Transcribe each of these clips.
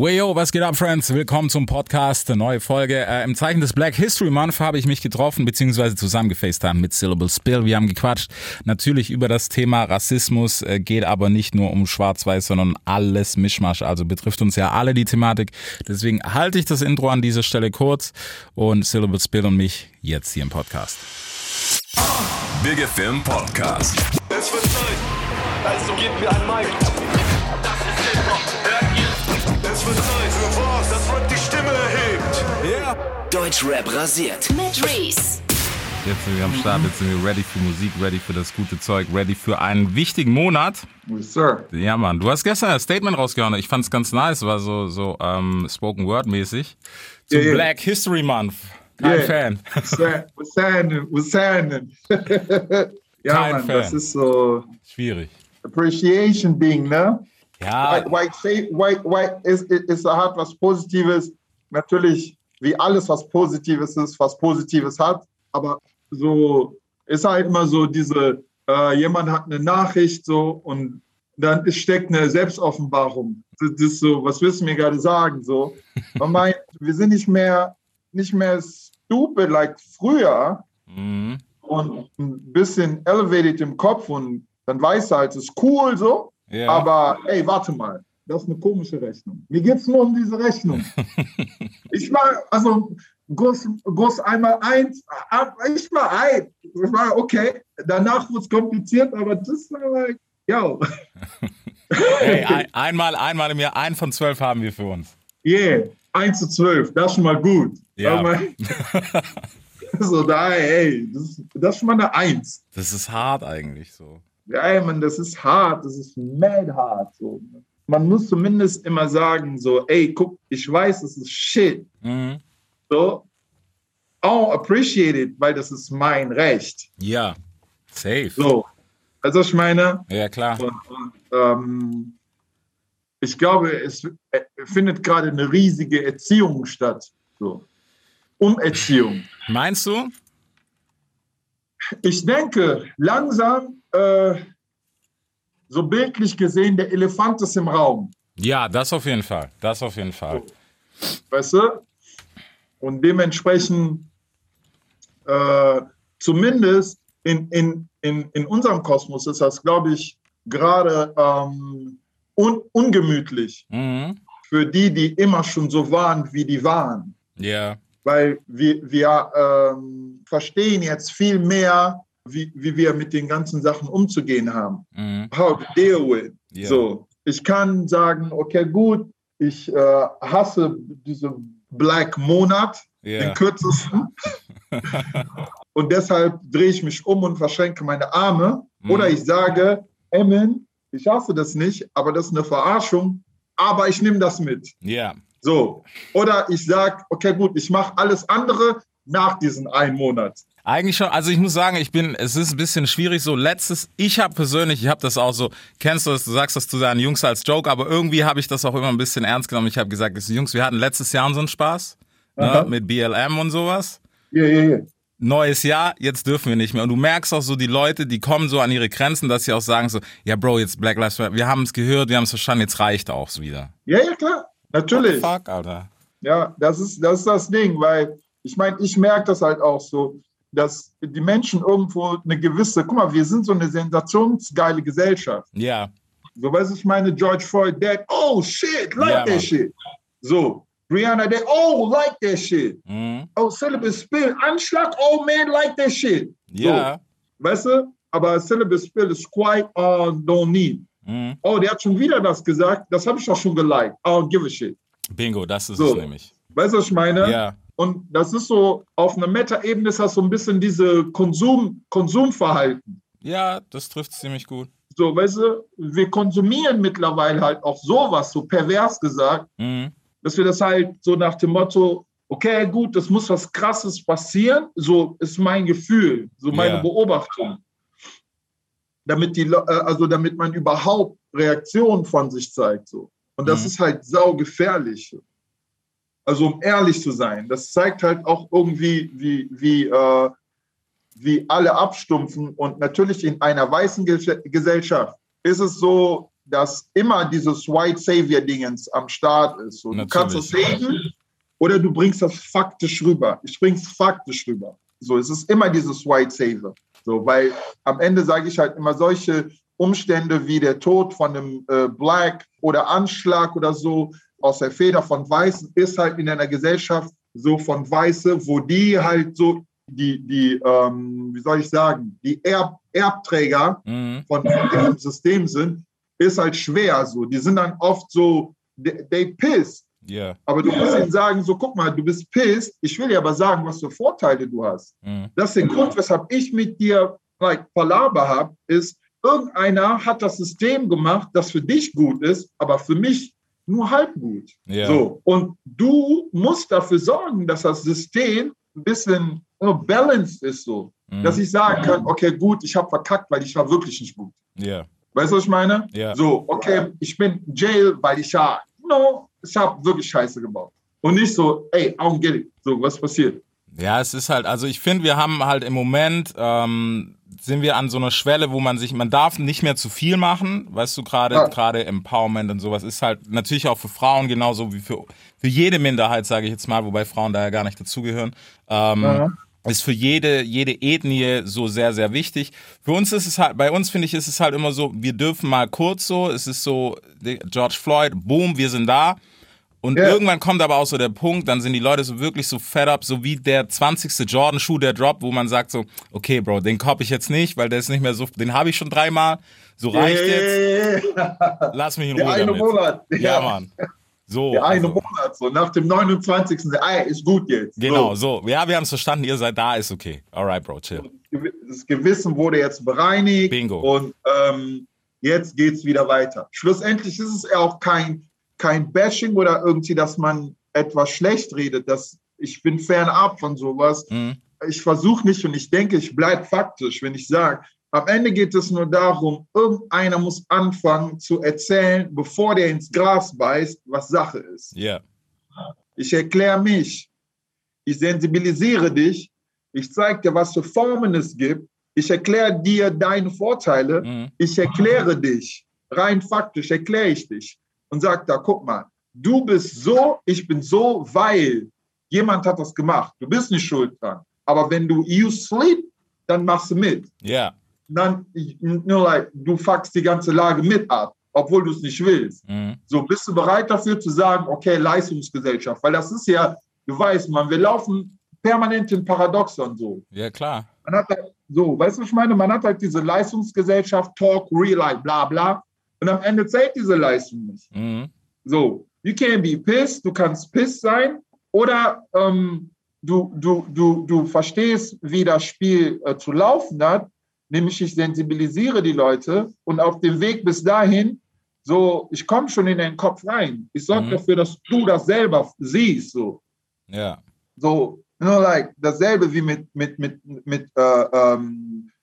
Weyo, was geht ab, Friends? Willkommen zum Podcast, neue Folge. Äh, Im Zeichen des Black History Month habe ich mich getroffen, beziehungsweise zusammengefacetimed mit Syllable Spill. Wir haben gequatscht, natürlich über das Thema Rassismus, äh, geht aber nicht nur um Schwarz-Weiß, sondern alles Mischmasch, also betrifft uns ja alle die Thematik. Deswegen halte ich das Intro an dieser Stelle kurz und Syllable Spill und mich jetzt hier im Podcast. Big Film Podcast. Es wird Zeit, also gebt mir ein Mic. Erhebt. Deutschrap rasiert. mit Reese. Jetzt sind wir am Start, jetzt sind wir ready für Musik, ready für das gute Zeug, ready für einen wichtigen Monat. Yes, sir. Ja, Mann, du hast gestern ein Statement rausgehauen. Ich fand's ganz nice, war so, so ähm, Spoken Word mäßig. Zum Ja, ja. Black History Month. Kein Yeah. Fan. Was sein, was sein? ja, Kein Mann, Fan. das ist so Schwierig. Appreciation Ding, ne? Ja, White, white, white ist, ist, ist hat was Positives. Natürlich, wie alles, was Positives ist, was Positives hat. Aber so ist halt immer so diese, äh, jemand hat eine Nachricht so und dann ist- steckt eine Selbstoffenbarung. Das ist so, was willst du mir gerade sagen? So, man meint, wir sind nicht mehr, nicht mehr stupid like früher mhm. und ein bisschen elevated im Kopf und dann weißt du halt, es ist cool so. ja. Aber ey, warte mal, das ist eine komische Rechnung. Mir geht es nur um diese Rechnung. ich mal, also Guss, Guss einmal eins, ich mal ein. Ich war okay. Danach wurde es kompliziert, aber das war like, yo, Hey, ein, einmal, einmal im Jahr, ein von zwölf haben wir für uns. yeah, 1 zu 12, das ist schon mal gut. Ja. Aber, so, da, ey, das, das ist schon mal eine Eins. Das ist hart eigentlich so. Ja, ey, Mann, das ist hart, das ist mad hart. So. Man muss zumindest immer sagen, so, ey, guck, ich weiß, das ist shit. Mhm. So, oh, appreciate it, weil das ist mein Recht. Ja, safe. So, also ich meine, Ja, klar. und, und, ähm, ich glaube, es äh, findet gerade eine riesige Erziehung statt. So. Umerziehung. Meinst du? Ich denke, langsam, äh, so bildlich gesehen, der Elefant ist im Raum. Ja, das auf jeden Fall. Das auf jeden Fall. weißt du? Und dementsprechend, äh, zumindest in, in, in, in unserem Kosmos ist das, glaube ich, gerade ähm, un, ungemütlich Mhm. für die, die immer schon so waren, wie die waren. Ja. Weil wir, wir ähm, verstehen jetzt viel mehr, wie, wie wir mit den ganzen Sachen umzugehen haben. Mhm. How to deal with. Ja. So, ich kann sagen, okay, gut, ich äh, hasse diesen Black Monat, Ja. den kürzesten. und deshalb drehe ich mich um und verschränke meine Arme. Mhm. Oder ich sage, Emin, ich hasse das nicht, aber das ist eine Verarschung, aber ich nehme das mit. Ja. So. Oder ich sage, okay, gut, ich mache alles andere nach diesem einen Monat. Eigentlich schon, also ich muss sagen, ich bin, es ist ein bisschen schwierig, so letztes, ich habe persönlich, ich habe das auch so, kennst du das, du sagst das zu deinen Jungs als Joke, aber irgendwie habe ich das auch immer ein bisschen ernst genommen. Ich habe gesagt, Jungs, wir hatten letztes Jahr so einen Spaß, ne, mit BLM und sowas. Ja, ja, ja. Neues Jahr, jetzt dürfen wir nicht mehr. Und du merkst auch so die Leute, die kommen so an ihre Grenzen, dass sie auch sagen so, ja Bro, jetzt Black Lives Matter, wir haben es gehört, wir haben es verstanden, jetzt reicht auch wieder. Ja, ja, klar. Natürlich. Fuck, Alter. Ja, das ist, das ist das Ding, weil ich meine, ich merke das halt auch so, dass die Menschen irgendwo eine gewisse, guck mal, wir sind so eine sensationsgeile Gesellschaft. Ja, So, was ich meine, George Floyd dead, oh shit, like Ja, that Mann. shit. So, Rihanna dead, oh, like that shit. mhm. Oh, Syllabus Spill, Anschlag, oh man, like that shit. ja, Weißt du? Aber Syllabus Spill ist quite on don't need. mhm. Oh, der hat schon wieder das gesagt, das habe ich doch schon geliked. I don't give a shit. Bingo, das ist So. es nämlich. Weißt du, was ich meine? Ja, Und das ist so, auf einer Meta-Ebene ist das so ein bisschen diese Konsum, Konsumverhalten. ja, das trifft ziemlich gut. So, weißt du, wir konsumieren mittlerweile halt auch sowas, so pervers gesagt, Mhm. dass wir das halt so nach dem Motto, okay, gut, das muss was Krasses passieren, so ist mein Gefühl, so meine Ja. Beobachtung. Damit die, äh, also damit man überhaupt Reaktionen von sich zeigt, so. Und das Mhm. ist halt saugefährlich. Also um ehrlich zu sein, das zeigt halt auch irgendwie, wie, wie, äh, wie alle abstumpfen. Und natürlich in einer weißen Ge Gesellschaft ist es so, dass immer dieses White Savior-Dingens am Start ist. So, du kannst es sehen oder du bringst das faktisch rüber. Ich bring's faktisch rüber. So, es ist immer dieses White Savior. So, weil am Ende sage ich halt immer solche Umstände wie der Tod von einem äh, Black oder Anschlag oder so aus der Feder von Weißen ist halt in einer Gesellschaft so von Weiße, wo die halt so die, die ähm, wie soll ich sagen, die Erb Erbträger mhm. von, von diesem System sind, ist halt schwer so. Die sind dann oft so, they, they pissed. Yeah. Aber du musst ihnen sagen, so guck mal, du bist pissed. Ich will dir aber sagen, was für Vorteile du hast. Mm. Das ist der Grund, weshalb ich mit dir like, Palaber habe, ist, irgendeiner hat das System gemacht, das für dich gut ist, aber für mich nur halb gut. Yeah. So. Und du musst dafür sorgen, dass das System ein bisschen balanced ist, so. Mm. Dass ich sagen kann, okay, gut, ich habe verkackt, weil ich war wirklich nicht gut. Yeah. Weißt du, was ich meine? Ja. So, okay, ich bin Jail, weil ich ja, no, ich habe wirklich Scheiße gebaut. Und nicht so, ey, I don't get it. So, was passiert? Ja, es ist halt, also ich finde, wir haben halt im Moment, ähm, sind wir an so einer Schwelle, wo man sich, man darf nicht mehr zu viel machen, weißt du, gerade Ja. gerade Empowerment und sowas ist halt natürlich auch für Frauen genauso wie für, für jede Minderheit, sage ich jetzt mal, wobei Frauen da ja gar nicht dazugehören. Ähm, Ja. ist für jede, jede Ethnie so sehr, sehr wichtig. Für uns ist es halt, bei uns finde ich, ist es halt immer so, wir dürfen mal kurz so, es ist so, George Floyd, boom, wir sind da. Und Ja. irgendwann kommt aber auch so der Punkt, dann sind die Leute so wirklich so fed up, so wie der 20. Jordan-Schuh, der droppt, wo man sagt so, okay, Bro, den kopp ich jetzt nicht, weil der ist nicht mehr so, den habe ich schon dreimal, so reicht jetzt, lass mich in Der Ruhe eine damit. Monat. Ja, Mann. So. Der eine also. Monat, so nach dem 29. Ey, ist gut jetzt. Genau, So. so. Ja, wir haben es verstanden, ihr seid da, ist okay. Alright, Bro, chill. Das Gewissen wurde jetzt bereinigt. Bingo. Und ähm, jetzt geht es wieder weiter. Schlussendlich ist es ja auch kein, kein Bashing oder irgendwie, dass man etwas schlecht redet. Das, ich bin fernab von sowas. Mhm. Ich versuche nicht und ich denke, ich bleibe faktisch, wenn ich sage, am Ende geht es nur darum, irgendeiner muss anfangen zu erzählen, bevor der ins Gras beißt, was Sache ist. Ja. Ich erkläre mich. Ich sensibilisiere dich. Ich zeige dir, was für Formen es gibt. Ich erkläre dir deine Vorteile. Mhm. Ich erkläre dich. Rein faktisch erkläre ich dich. Und sage da, guck mal, du bist so, ich bin so, weil jemand hat das gemacht. Du bist nicht schuld dran. Aber wenn du you sleep, dann machst du mit. Ja. Dann, nur like, du fuckst die ganze Lage mit ab, obwohl du es nicht willst. Mhm. So, bist du bereit dafür zu sagen, okay, Leistungsgesellschaft? Weil das ist ja, du weißt, man, wir laufen permanent in Paradoxon so. Ja, klar. Man hat halt, so, weißt du, was ich meine? Man hat halt diese Leistungsgesellschaft, Talk, Real Life, bla bla. Und am Ende zählt diese Leistung nicht. Mhm. So, you can be pissed, du kannst pissed sein oder ähm, du, du, du, du verstehst, wie das Spiel äh, zu laufen hat, nämlich ich sensibilisiere die Leute und auf dem Weg bis dahin, so, ich komme schon in deinen Kopf rein. Ich sorge Mhm. dafür, dass du das selber siehst, so. Ja. So, nur like, dasselbe wie mit, mit, mit, mit äh, ähm, äh,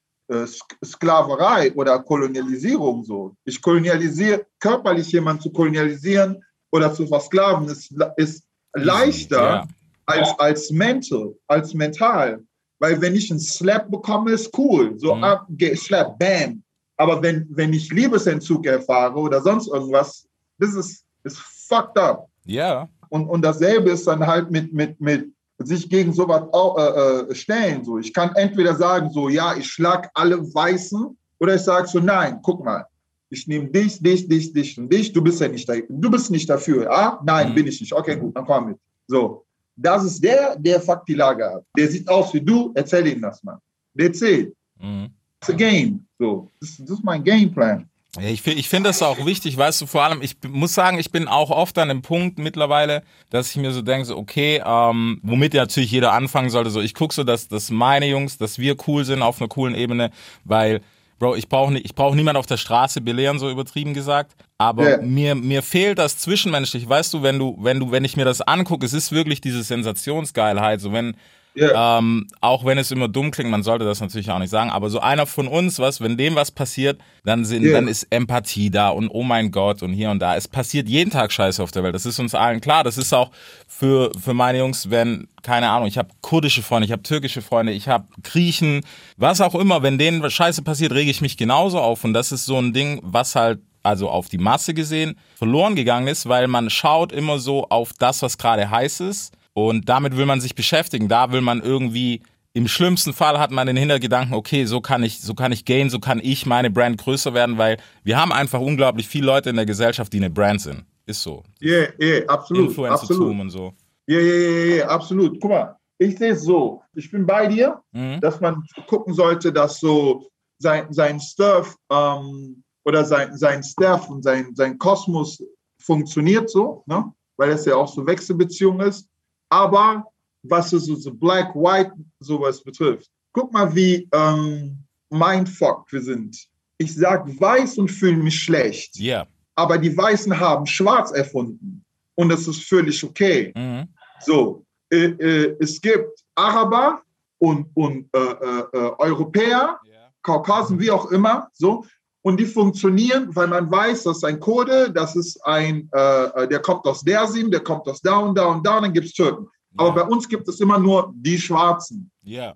Sklaverei oder Kolonialisierung so. Ich kolonialisiere, körperlich jemanden zu kolonialisieren oder zu versklaven ist, ist leichter Ja. als, als mental, als mental. Weil wenn ich einen Slap bekomme, ist cool. So Mhm. ab, ge- Slap, bam. Aber wenn, wenn ich Liebesentzug erfahre oder sonst irgendwas, das ist, ist fucked up. Ja. Und, und dasselbe ist dann halt mit, mit, mit sich gegen sowas äh, äh, stellen. So. Ich kann entweder sagen, so, ja, ich schlag alle Weißen, oder ich sage so, nein, guck mal, ich nehme dich, dich, dich, dich und dich, du bist ja nicht da, du bist nicht dafür. Ah, nein, Mhm. bin ich nicht. Okay, gut, dann komm mit. So, das ist der, der fuckt die Lage ab. Der sieht aus wie du, erzähl ihm das mal. That's it. Mhm. It's a game. So, das, das ist mein Gameplan. Ja, ich finde ich find das auch wichtig, weißt du, vor allem, ich muss sagen, ich bin auch oft an dem Punkt mittlerweile, dass ich mir so denke, so, okay, ähm, womit ja natürlich jeder anfangen sollte, so, ich gucke so, dass, dass meine Jungs, dass wir cool sind auf einer coolen Ebene, weil, Bro, ich brauche ich brauch niemand auf der Straße belehren, so übertrieben gesagt, aber Ja. mir, mir fehlt das Zwischenmenschlich, weißt du, wenn du, wenn du, wenn ich mir das angucke, es ist wirklich diese Sensationsgeilheit, so wenn, Ja. ähm, auch wenn es immer dumm klingt, man sollte das natürlich auch nicht sagen, aber so einer von uns, was, wenn dem was passiert, dann sind, Ja. dann ist Empathie da und oh mein Gott und hier und da. Es passiert jeden Tag Scheiße auf der Welt. Das ist uns allen klar. Das ist auch für, für meine Jungs, wenn, keine Ahnung, ich habe kurdische Freunde, ich habe türkische Freunde, ich habe Griechen, was auch immer, wenn denen was Scheiße passiert, rege ich mich genauso auf. Und das ist so ein Ding, was halt also auf die Masse gesehen, verloren gegangen ist, weil man schaut immer so auf das, was gerade heiß ist und damit will man sich beschäftigen. Da will man irgendwie im schlimmsten Fall hat man den Hintergedanken, okay, so kann ich, so kann ich gehen, so kann ich meine Brand größer werden, weil wir haben einfach unglaublich viele Leute in der Gesellschaft, die eine Brand sind. Ist so. Ja, yeah, ja, yeah, absolut. Influencertum und so. Ja, ja, ja, ja, absolut. Guck mal, ich sehe es so. Ich bin bei dir, mhm. dass man gucken sollte, dass so sein, sein Stuff ähm, oder sein, sein Staff und sein, sein Kosmos funktioniert so, ne? weil es ja auch so Wechselbeziehung ist. Aber was so, so Black, White sowas betrifft. Guck mal, wie ähm, mindfucked wir sind. Ich sag weiß und fühle mich schlecht. Ja. Yeah. Aber die Weißen haben schwarz erfunden. Und das ist völlig okay. Mhm. So, äh, äh, es gibt Araber und, und äh, äh, äh Europäer, yeah. Kaukasen, wie auch immer, so. Und die funktionieren, weil man weiß, das ist ein Kurde, das ist ein, äh, der kommt aus Dersim, der kommt aus da und da und da, und dann gibt es Türken. Aber bei uns gibt es immer nur die Schwarzen. Ja.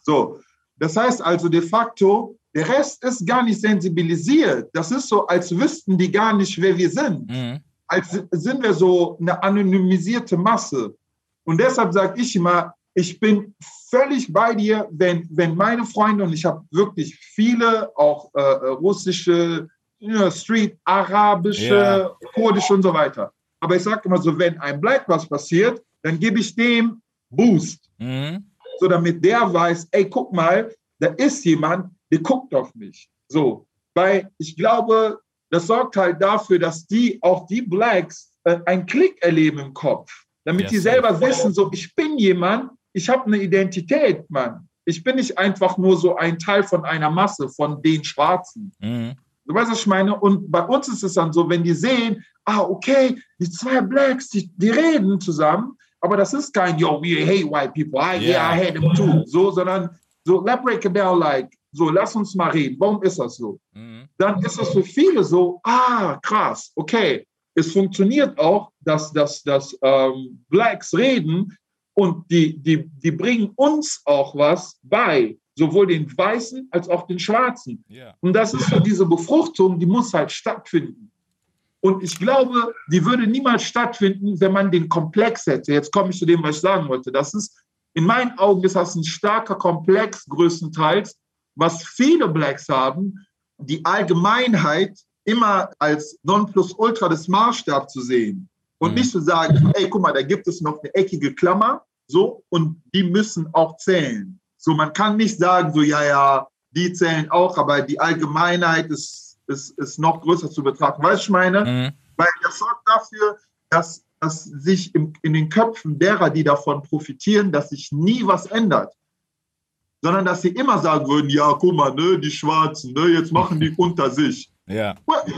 So, das heißt also de facto, der Rest ist gar nicht sensibilisiert. Das ist so, als wüssten die gar nicht, wer wir sind. Mhm. Als sind wir so eine anonymisierte Masse. Und deshalb sage ich immer, ich bin völlig bei dir, wenn, wenn meine Freunde, und ich habe wirklich viele, auch äh, russische, you know, Street, arabische, yeah. kurdische und so weiter. Aber ich sage immer so, wenn ein Black was passiert, dann gebe ich dem Boost. Mhm. So damit der weiß, ey, guck mal, da ist jemand, der guckt auf mich. So, weil ich glaube, das sorgt halt dafür, dass die, auch die Blacks, äh, einen Klick erleben im Kopf. Damit yes. die selber wissen, so, ich bin jemand, ich habe eine Identität, Mann. Ich bin nicht einfach nur so ein Teil von einer Masse, von den Schwarzen. Mhm. Du weißt, was ich meine? Und bei uns ist es dann so, wenn die sehen, ah, okay, die zwei Blacks, die, die reden zusammen, aber das ist kein, yo, we hate white people. I, yeah. yeah, I hate them too. So, sondern so, let's break it down like, so, lass uns mal reden. Warum ist das so? Mhm. Dann ist es für viele so, ah, krass, okay. Es funktioniert auch, dass, dass, dass ähm, Blacks reden und die, die, die bringen uns auch was bei, sowohl den Weißen als auch den Schwarzen. Yeah. Und das ist so diese Befruchtung, die muss halt stattfinden. Und ich glaube, die würde niemals stattfinden, wenn man den Komplex hätte. Jetzt komme ich zu dem, was ich sagen wollte. Das ist, in meinen Augen ist das ein starker Komplex größtenteils, was viele Blacks haben, die Allgemeinheit immer als Nonplusultra des Maßstabs zu sehen. Und mhm. nicht zu sagen, ey, guck mal, da gibt es noch eine eckige Klammer, so, und die müssen auch zählen. So, man kann nicht sagen, so, ja, ja, die zählen auch, aber die Allgemeinheit ist ist, ist noch größer zu betrachten. Weißt du, ich meine? Mhm. Weil das sorgt dafür, dass, dass sich im, in den Köpfen derer, die davon profitieren, dass sich nie was ändert. Sondern dass sie immer sagen würden, ja, guck mal, ne, die Schwarzen, ne, jetzt machen die unter sich. Ja.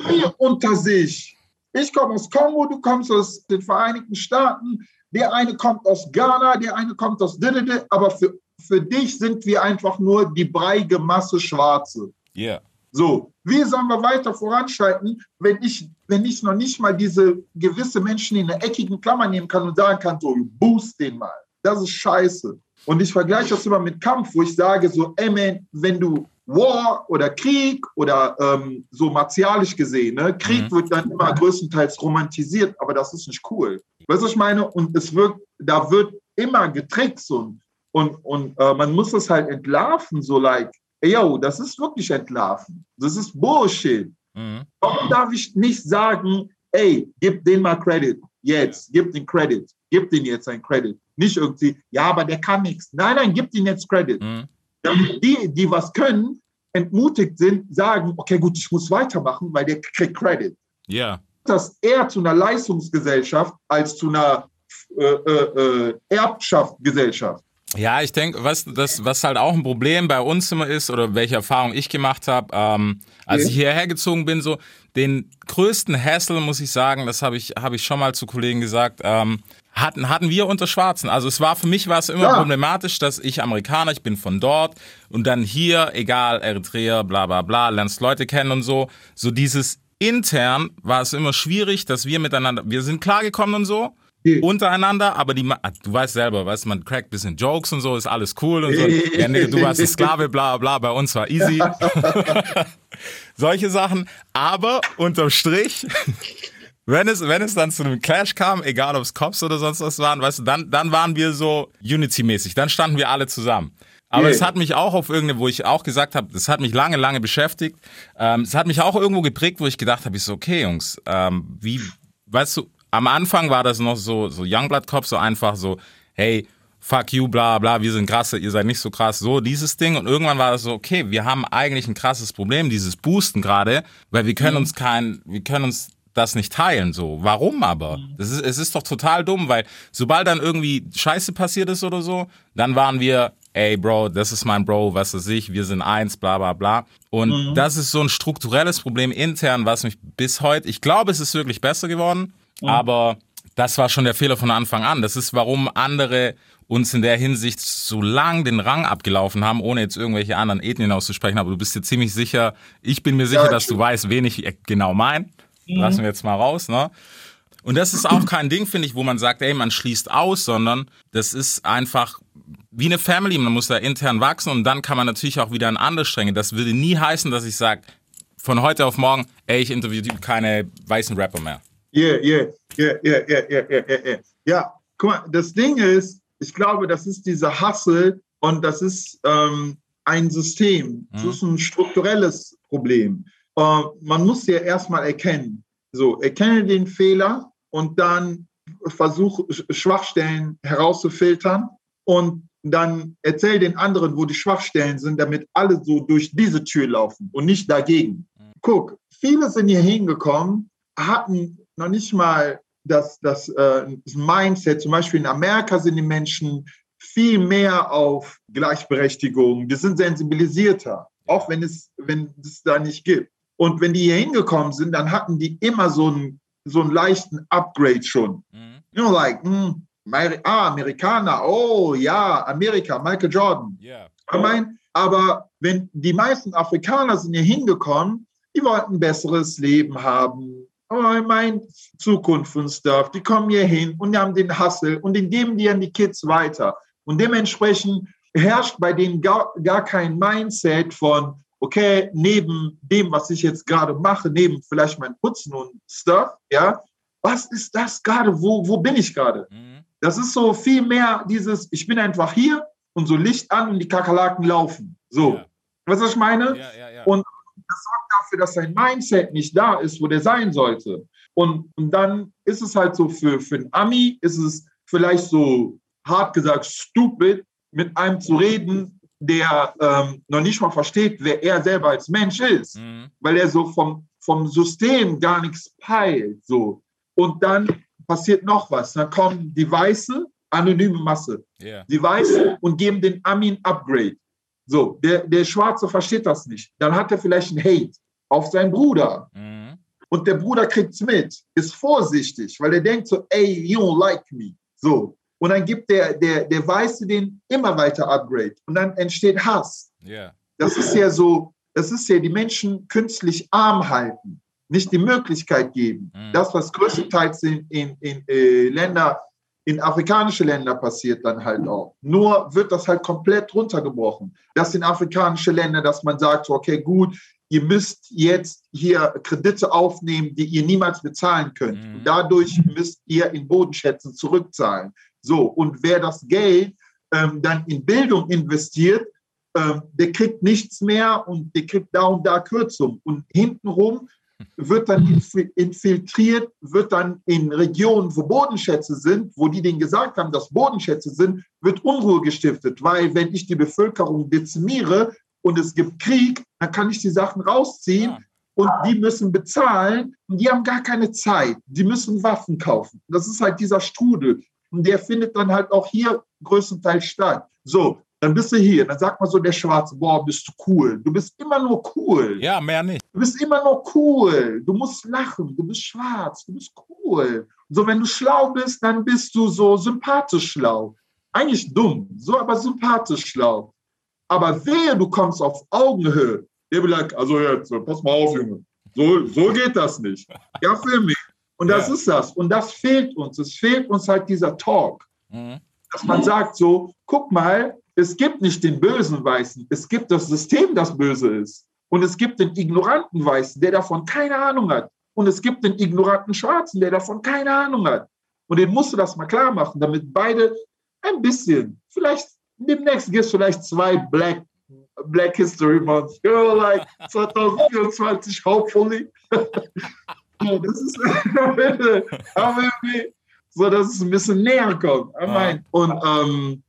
Wie unter sich? Ich komme aus Kongo, du kommst aus den Vereinigten Staaten, der eine kommt aus Ghana, der eine kommt aus Didede, aber für, für dich sind wir einfach nur die breige Masse Schwarze. Ja. Yeah. So, wie sollen wir weiter voranschreiten, wenn ich, wenn ich noch nicht mal diese gewisse Menschen in einer eckigen Klammer nehmen kann und sagen kann, so, boost den mal. Das ist scheiße. Und ich vergleiche das immer mit Kampf, wo ich sage, so, ey man, wenn du War oder Krieg oder ähm, so martialisch gesehen, ne? Krieg mhm. wird dann immer größtenteils romantisiert, aber das ist nicht cool. Weißt du, was ich meine? Und es wird, da wird immer getrickst und, und, und äh, man muss es halt entlarven, so like, yo, das ist wirklich entlarven. Das ist Bullshit. Mhm. Warum darf ich nicht sagen, ey, gib den mal Credit, jetzt, gib den Credit, gib den jetzt ein Credit. Nicht irgendwie, ja, aber der kann nichts. Nein, nein, gib den jetzt Credit. Mhm. Damit die, die was können, entmutigt sind, sagen, okay, gut, ich muss weitermachen, weil der kriegt Credit. Ja. Das eher zu einer Leistungsgesellschaft als zu einer äh, äh, äh Erbschaftsgesellschaft. Ja, ich denke, was, das, was halt auch ein Problem bei uns immer ist, oder welche Erfahrung ich gemacht habe, ähm, als ich hierher gezogen bin, so den größten Hassel, muss ich sagen, das habe ich, hab ich schon mal zu Kollegen gesagt, ähm, hatten, hatten wir unter Schwarzen. Also es war für mich war es immer ja. problematisch, dass ich Amerikaner, ich bin von dort und dann hier, egal, Eritrea, bla bla bla, lernst Leute kennen und so. So dieses intern war es immer schwierig, dass wir miteinander, wir sind klargekommen und so, untereinander, aber die, du weißt selber, weißt man crackt ein bisschen Jokes und so, ist alles cool und so. Ja, nee, du warst ein Sklave, bla bla, bei uns war easy. Solche Sachen. Aber unterm Strich, wenn es, wenn es dann zu einem Clash kam, egal ob es Cops oder sonst was waren, weißt du, dann, dann waren wir so Unity-mäßig. Dann standen wir alle zusammen. Aber yeah. es hat mich auch auf irgendeine, wo ich auch gesagt habe, das hat mich lange, lange beschäftigt. Ähm, es hat mich auch irgendwo geprägt, wo ich gedacht habe, ich so, okay, Jungs, ähm, wie, weißt du, am Anfang war das noch so, so Youngblood Cop, so einfach so, hey, fuck you, bla bla, wir sind krasse, ihr seid nicht so krass, so dieses Ding. Und irgendwann war das so, okay, wir haben eigentlich ein krasses Problem, dieses Boosten gerade, weil wir können mhm. uns kein, wir können uns das nicht teilen, so. Warum aber? Mhm. Das ist, es ist doch total dumm, weil sobald dann irgendwie Scheiße passiert ist oder so, dann waren wir, ey Bro, das ist mein Bro, was weiß ich, wir sind eins, bla bla bla. Und mhm. das ist so ein strukturelles Problem intern, was mich bis heute, ich glaube, es ist wirklich besser geworden, Mhm. Aber das war schon der Fehler von Anfang an. Das ist, warum andere uns in der Hinsicht so lang den Rang abgelaufen haben, ohne jetzt irgendwelche anderen Ethnien auszusprechen. Aber du bist dir ziemlich sicher, ich bin mir sicher, ja, dass du weißt, wen ich genau mein. Mhm. Lassen wir jetzt mal raus, ne? Und das ist auch kein Ding, finde ich, wo man sagt, ey, man schließt aus, sondern das ist einfach wie eine Family. Man muss da intern wachsen und dann kann man natürlich auch wieder an andere Stränge. Das würde nie heißen, dass ich sage, von heute auf morgen, ey, ich interviewe keine weißen Rapper mehr. Yeah, yeah, yeah, yeah, yeah, yeah, yeah, yeah. Ja, guck mal, das Ding ist, ich glaube, das ist dieser Hassel und das ist ähm, ein System. Das mhm. ist ein strukturelles Problem. Äh, man muss ja erstmal erkennen. So, erkenne den Fehler und dann versuche Schwachstellen herauszufiltern und dann erzähl den anderen, wo die Schwachstellen sind, damit alle so durch diese Tür laufen und nicht dagegen. Mhm. Guck, viele sind hier hingekommen, hatten noch nicht mal das, das, äh, das Mindset, zum Beispiel in Amerika sind die Menschen viel mehr auf Gleichberechtigung, die sind sensibilisierter, auch wenn es, wenn es da nicht gibt. Und wenn die hier hingekommen sind, dann hatten die immer so einen, so einen leichten Upgrade schon. Mhm. You know, like, mm, ah, Amerikaner, oh ja, Amerika, Michael Jordan. Yeah. Ich meine, aber wenn die meisten Afrikaner sind hier hingekommen, die wollten ein besseres Leben haben, oh, ich meine Zukunft und Stuff, die kommen hier hin und haben den Hustle und den geben die an die Kids weiter. Und dementsprechend herrscht bei denen gar, gar kein Mindset von, okay, neben dem, was ich jetzt gerade mache, neben vielleicht mein Putzen und Stuff, ja, was ist das gerade? Wo, wo bin ich gerade? Mhm. Das ist so viel mehr dieses, ich bin einfach hier und so Licht an und die Kakerlaken laufen. So. Ja. Weißt du, was ich meine? Ja, ja, und das dafür, dass sein Mindset nicht da ist, wo der sein sollte. Und, und dann ist es halt so für, für einen Ami, ist es vielleicht so hart gesagt stupid, mit einem zu reden, der ähm, noch nicht mal versteht, wer er selber als Mensch ist, mhm. weil er so vom, vom System gar nichts peilt. So. Und dann passiert noch was. Dann kommen die weiße, anonyme Masse. Yeah. Die Weißen und geben den Ami ein Upgrade. So, der, der Schwarze versteht das nicht. Dann hat er vielleicht einen Hate auf seinen Bruder. Mhm. Und der Bruder kriegt es mit, ist vorsichtig, weil er denkt so, ey, you don't like me. So. Und dann gibt der, der, der Weiße den immer weiter Upgrade. Und dann entsteht Hass. Yeah. Das ist ja so, das ist ja die Menschen künstlich arm halten, nicht die Möglichkeit geben. Mhm. Das, was größtenteils in, in, in äh, Länder in afrikanische Länder passiert dann halt auch. Nur wird das halt komplett runtergebrochen. Das sind afrikanische Länder, dass man sagt, okay, gut, ihr müsst jetzt hier Kredite aufnehmen, die ihr niemals bezahlen könnt. Mhm. dadurch müsst ihr in Bodenschätzen zurückzahlen. So, und wer das Geld ähm, dann in Bildung investiert, ähm, der kriegt nichts mehr und der kriegt da und da Kürzung. Und hintenrum wird dann infiltriert, wird dann in Regionen, wo Bodenschätze sind, wo die denen gesagt haben, dass Bodenschätze sind, wird Unruhe gestiftet, weil wenn ich die Bevölkerung dezimiere und es gibt Krieg, dann kann ich die Sachen rausziehen ja. und die müssen bezahlen und die haben gar keine Zeit. Die müssen Waffen kaufen. Das ist halt dieser Strudel und der findet dann halt auch hier größtenteils statt. So, dann bist du hier, dann sagt man so der Schwarze, boah, bist du cool. Du bist immer nur cool. Ja, mehr nicht. Du bist immer nur cool. Du musst lachen, du bist schwarz, du bist cool. So, wenn du schlau bist, dann bist du so sympathisch schlau. Eigentlich dumm, so aber sympathisch schlau. Aber wehe, du kommst auf Augenhöhe. Der will like, also jetzt, pass mal auf, Junge. So, so geht das nicht. Ja, für mich. Und das Ja. ist das. Und das fehlt uns. Es fehlt uns halt dieser Talk. Mhm. Dass man sagt so, guck mal, es gibt nicht den bösen Weißen. Es gibt das System, das böse ist. Und es gibt den ignoranten Weißen, der davon keine Ahnung hat. Und es gibt den ignoranten Schwarzen, der davon keine Ahnung hat. Und den musst du das mal klar machen, damit beide ein bisschen, vielleicht demnächst gibt es vielleicht zwei Black, Black History Months, you know, like 2024, hopefully. so, das ist, aber irgendwie, so dass es ein bisschen näher kommt. I mein, Und ähm,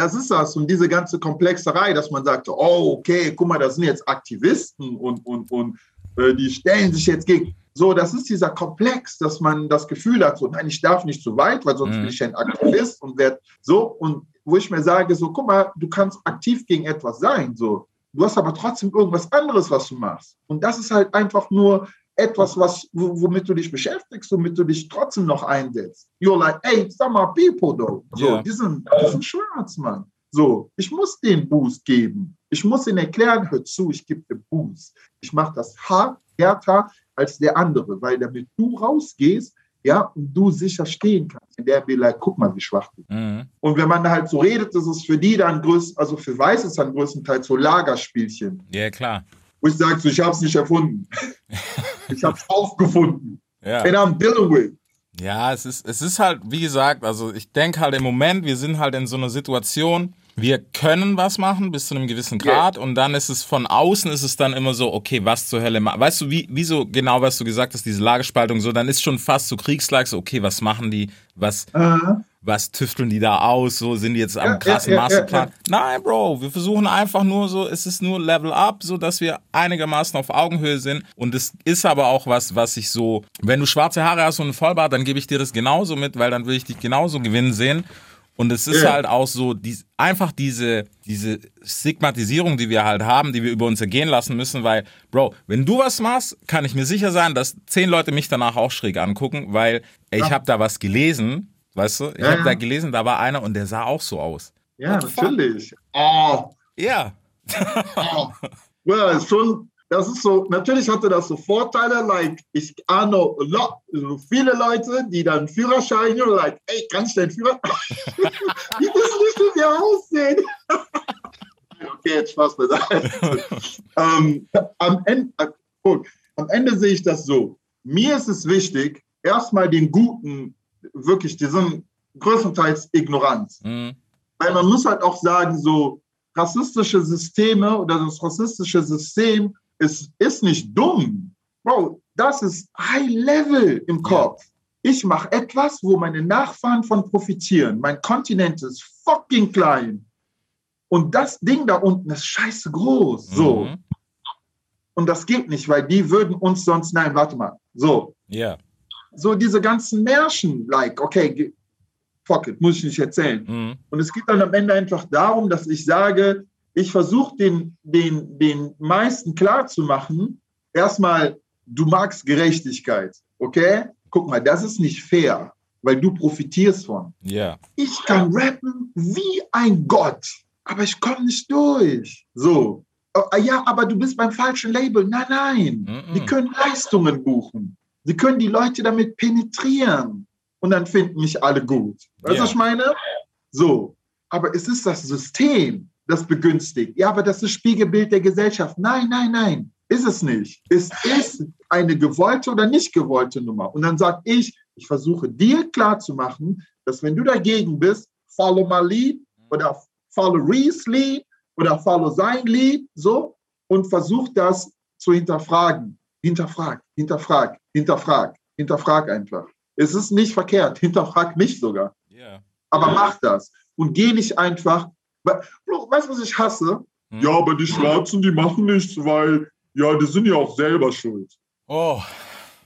das ist das. Und diese ganze Komplexerei, dass man sagt, oh, okay, guck mal, das sind jetzt Aktivisten und, und, und äh, die stellen sich jetzt gegen. So, das ist dieser Komplex, dass man das Gefühl hat, so, nein, ich darf nicht zu weit, weil sonst Mhm. bin ich ein Aktivist und werde so. Und wo ich mir sage, so, guck mal, du kannst aktiv gegen etwas sein, so. Du hast aber trotzdem irgendwas anderes, was du machst. Und das ist halt einfach nur etwas, was, wo- womit du dich beschäftigst, womit du dich trotzdem noch einsetzt. You're like, hey, some are people though. So, die, sind, schwarz, Mann. So, ich muss den Boost geben. Ich muss ihnen erklären, hör zu, ich gebe dir Boost. Ich mache das hart, härter als der andere, weil damit du rausgehst, ja, und du sicher stehen kannst. In der like, guck mal, wie schwach du bist. Mhm. Und wenn man halt so redet, ist es für die dann größt, also für Weiß ist dann größtenteils so Lagerspielchen, Ja, klar. wo ich sage, so, ich habe es nicht erfunden. ich habe es aufgefunden. Ja. And I'm dealing with. Ja, es ist, es ist halt, wie gesagt, also ich denke halt im Moment, wir sind halt in so einer Situation, wir können was machen bis zu einem gewissen Grad und dann ist es von außen ist es dann immer so, okay, was zur Hölle, ma- weißt du, wie, wie so genau, was du gesagt hast, diese Lagerspaltung, so, dann ist schon fast so Kriegslag, so, okay, was machen die, was, was tüfteln die da aus, so, sind die jetzt am Ja, krassen ja, Masterplan? Nein, Bro, wir versuchen einfach nur so, es ist nur Level Up, so, dass wir einigermaßen auf Augenhöhe sind. Und es ist aber auch was, was ich so, wenn du schwarze Haare hast und einen Vollbart, dann gebe ich dir das genauso mit, weil dann will ich dich genauso gewinnen sehen. Und es ist halt auch so, die, einfach diese, diese Stigmatisierung, die wir halt haben, die wir über uns ergehen lassen müssen, weil, Bro, wenn du was machst, kann ich mir sicher sein, dass zehn Leute mich danach auch schräg angucken, weil ey, ich habe da was gelesen, weißt du? Ich Ja, habe ja. da gelesen, da war einer und der sah auch so aus. Ja, What natürlich. Oh, Ja. oh. Well, schon, das ist so, natürlich hatte das so Vorteile, like, ich ahne lot, so viele Leute, die dann Führerschein, like, ey, kannst du den Führerschein? die wissen nicht, wie wir aussehen. okay, jetzt Spaß beiseite. ähm, am, Ende, äh, guck, am Ende sehe ich das so. Mir ist es wichtig, erstmal den Guten, wirklich, die sind größtenteils ignorant. Mhm. Weil man muss halt auch sagen, so rassistische Systeme oder das rassistische System ist, ist nicht dumm. Bro, das ist High Level im Kopf. Ich mache etwas, wo meine Nachfahren von profitieren. Mein Kontinent ist fucking klein. Und das Ding da unten ist scheiße groß. So. Mhm. Und das geht nicht, weil die würden uns sonst, nein, warte mal. So, Ja. So diese ganzen Märchen, like, okay, fuck it, muss ich nicht erzählen. Mhm. Und es geht dann am Ende einfach darum, dass ich sage, ich versuche den, den, den meisten klarzumachen, erstmal, du magst Gerechtigkeit, okay? Guck mal, das ist nicht fair, weil du profitierst von. Ja. Ich kann rappen wie ein Gott, aber ich komme nicht durch. So. Äh, Ja, aber du bist beim falschen Label. Nein, nein. Mhm. Die können Leistungen buchen. Sie können die Leute damit penetrieren. Und dann finden mich alle gut. Weißt du, Ja. was ich meine? So. Aber es ist das System, das begünstigt. Ja, aber das ist Spiegelbild der Gesellschaft. Nein, nein, nein. Ist es nicht. Es ist eine gewollte oder nicht gewollte Nummer. Und dann sage ich, ich versuche dir klarzumachen, dass wenn du dagegen bist, follow my lead oder follow Reese lead oder follow sein Lied, so, und versuch das zu hinterfragen. Hinterfrag, hinterfrag, hinterfrag, hinterfrag einfach. Es ist nicht verkehrt, hinterfrag mich sogar, Ja. aber mach das und geh nicht einfach. Weißt du, was ich hasse? Hm. Ja, aber die Schwarzen, die machen nichts, weil, ja, die sind ja auch selber schuld. Oh.